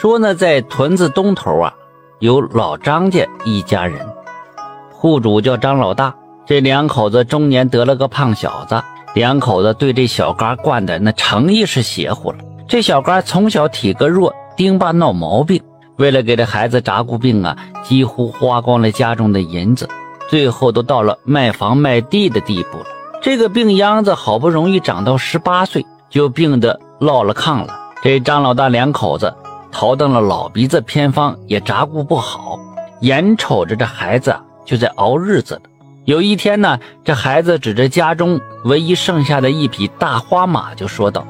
说呢，在屯子东头啊，有老张家一家人，户主叫张老大。这两口子中年得了个胖小子，两口子对这小嘎惯的那诚意是邪乎了。这小嘎从小体格弱，丁爸闹毛病，为了给这孩子扎过病啊，几乎花光了家中的银子，最后都到了卖房卖地的地步了。这个病秧子好不容易长到十八岁，就病得落了炕了。这张老大两口子逃到了老鼻子偏方，也扎顾不好，眼瞅着这孩子就在熬日子了。有一天呢，这孩子指着家中唯一剩下的一匹大花马，就说道：“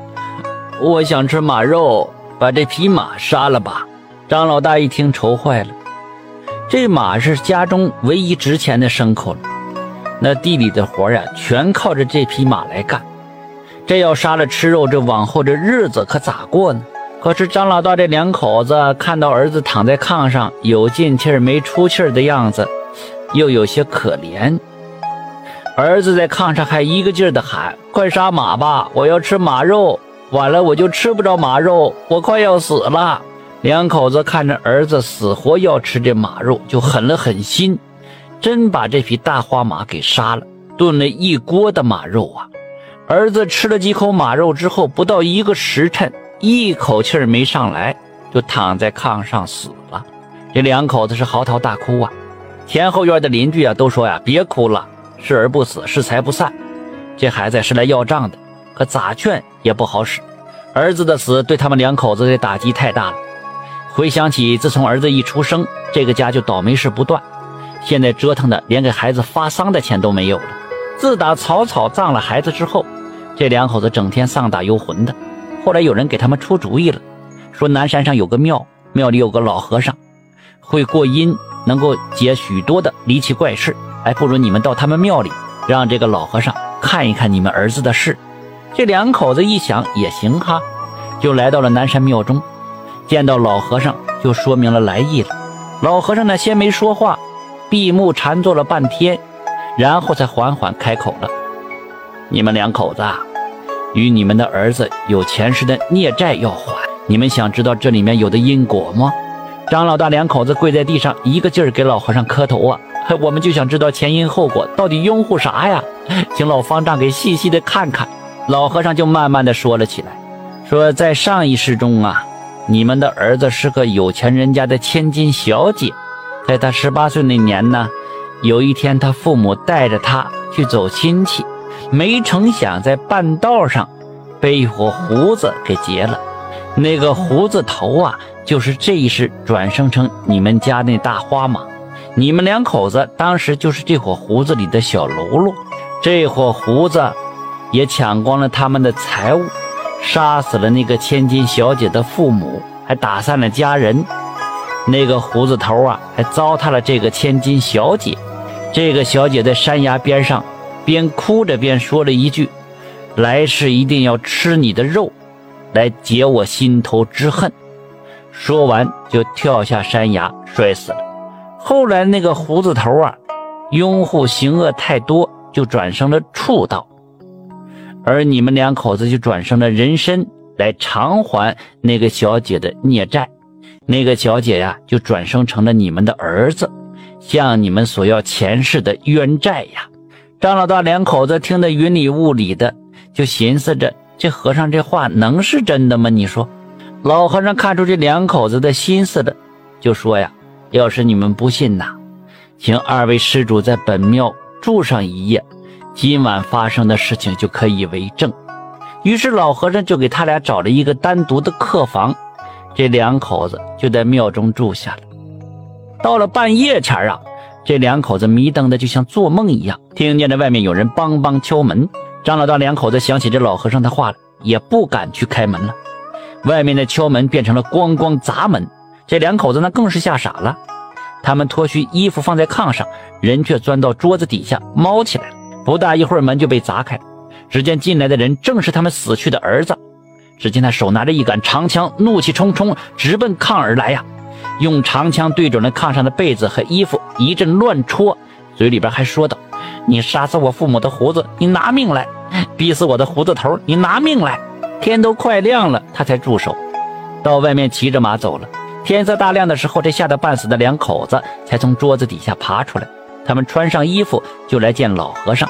我想吃马肉，把这匹马杀了吧。”张老大一听，愁坏了。这马是家中唯一值钱的牲口了，那地里的活呀，全靠着这匹马来干。这要杀了吃肉，这往后这日子可咋过呢？可是张老大这两口子看到儿子躺在炕上，有进气儿没出气儿的样子，又有些可怜。儿子在炕上还一个劲儿地喊：“快杀马吧，我要吃马肉！晚了我就吃不着马肉，我快要死了。”两口子看着儿子死活要吃这马肉，就狠了狠心，真把这匹大花马给杀了，炖了一锅的马肉啊！儿子吃了几口马肉之后，不到一个时辰，一口气没上来，就躺在炕上死了。这两口子是嚎啕大哭啊！前后院的邻居啊都说呀：“别哭了。”是而不死，是财不散。这孩子是来要账的，可咋劝也不好使。儿子的死对他们两口子的打击太大了。回想起自从儿子一出生，这个家就倒霉事不断。现在折腾的连给孩子发丧的钱都没有了。自打草草葬了孩子之后，这两口子整天丧打幽魂的。后来有人给他们出主意了，说南山上有个庙，庙里有个老和尚，会过阴，能够解许多的离奇怪事。还不如你们到他们庙里，让这个老和尚看一看你们儿子的事。这两口子一想也行哈，就来到了南山庙中，见到老和尚就说明了来意了。老和尚呢先没说话，闭目禅坐了半天，然后才缓缓开口了：“你们两口子啊，与你们的儿子有前世的孽债要还，你们想知道这里面有的因果吗？”张老大两口子跪在地上，一个劲儿给老和尚磕头啊。我们就想知道前因后果，到底拥护啥呀？请老方丈给细细的看看。老和尚就慢慢的说了起来，说在上一世中啊，你们的儿子是个有钱人家的千金小姐，在他十八岁那年呢，有一天他父母带着他去走亲戚，没成想在半道上被一伙胡子给劫了，那个胡子头啊，就是这一世转生成你们家那大花马。你们两口子当时就是这伙胡子里的小喽啰，这伙胡子也抢光了他们的财物，杀死了那个千金小姐的父母，还打散了家人。那个胡子头啊，还糟蹋了这个千金小姐。这个小姐在山崖边上，边哭着边说了一句：“来世一定要吃你的肉，来解我心头之恨。”说完就跳下山崖，摔死了。后来那个胡子头啊，拥护行恶太多，就转生了畜道，而你们两口子就转生了人身来偿还那个小姐的孽债。那个小姐呀，就转生成了你们的儿子，向你们索要前世的冤债呀。张老大两口子听得云里雾里的，就寻思着这和尚这话能是真的吗？你说，老和尚看出这两口子的心思了，就说呀。要是你们不信呐，请二位施主在本庙住上一夜，今晚发生的事情就可以为证。于是老和尚就给他俩找了一个单独的客房，这两口子就在庙中住下了。到了半夜前啊，这两口子迷瞪的就像做梦一样，听见这外面有人梆梆敲门。张老大两口子想起这老和尚的话了，也不敢去开门了。外面的敲门变成了咣咣砸门。这两口子那更是吓傻了，他们脱去衣服放在炕上，人却钻到桌子底下猫起来了。不大一会儿，门就被砸开，只见进来的人正是他们死去的儿子。只见他手拿着一杆长枪，怒气冲冲，直奔炕而来呀！用长枪对准了炕上的被子和衣服，一阵乱戳，嘴里边还说道：“你杀死我父母的胡子，你拿命来！逼死我的胡子头，你拿命来！”天都快亮了，他才住手。到外面骑着马走了。天色大亮的时候，这吓得半死的两口子才从桌子底下爬出来。他们穿上衣服就来见老和尚，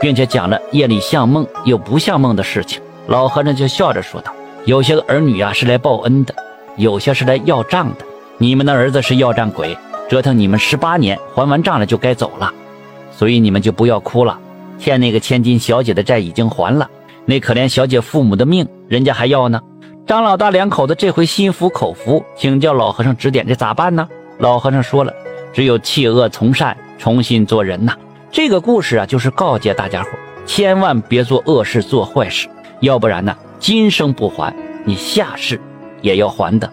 并且讲了夜里像梦又不像梦的事情。老和尚就笑着说道：“有些儿女啊是来报恩的，有些是来要账的。你们的儿子是要账鬼，折腾你们十八年，还完账了就该走了，所以你们就不要哭了。欠那个千金小姐的债已经还了，那可怜小姐父母的命，人家还要呢。”张老大两口子这回心服口服，请教老和尚指点，这咋办呢？老和尚说了，只有弃恶从善，重新做人呐。这个故事啊，就是告诫大家伙，千万别做恶事、做坏事，要不然呢，今生不还，你下世也要还的。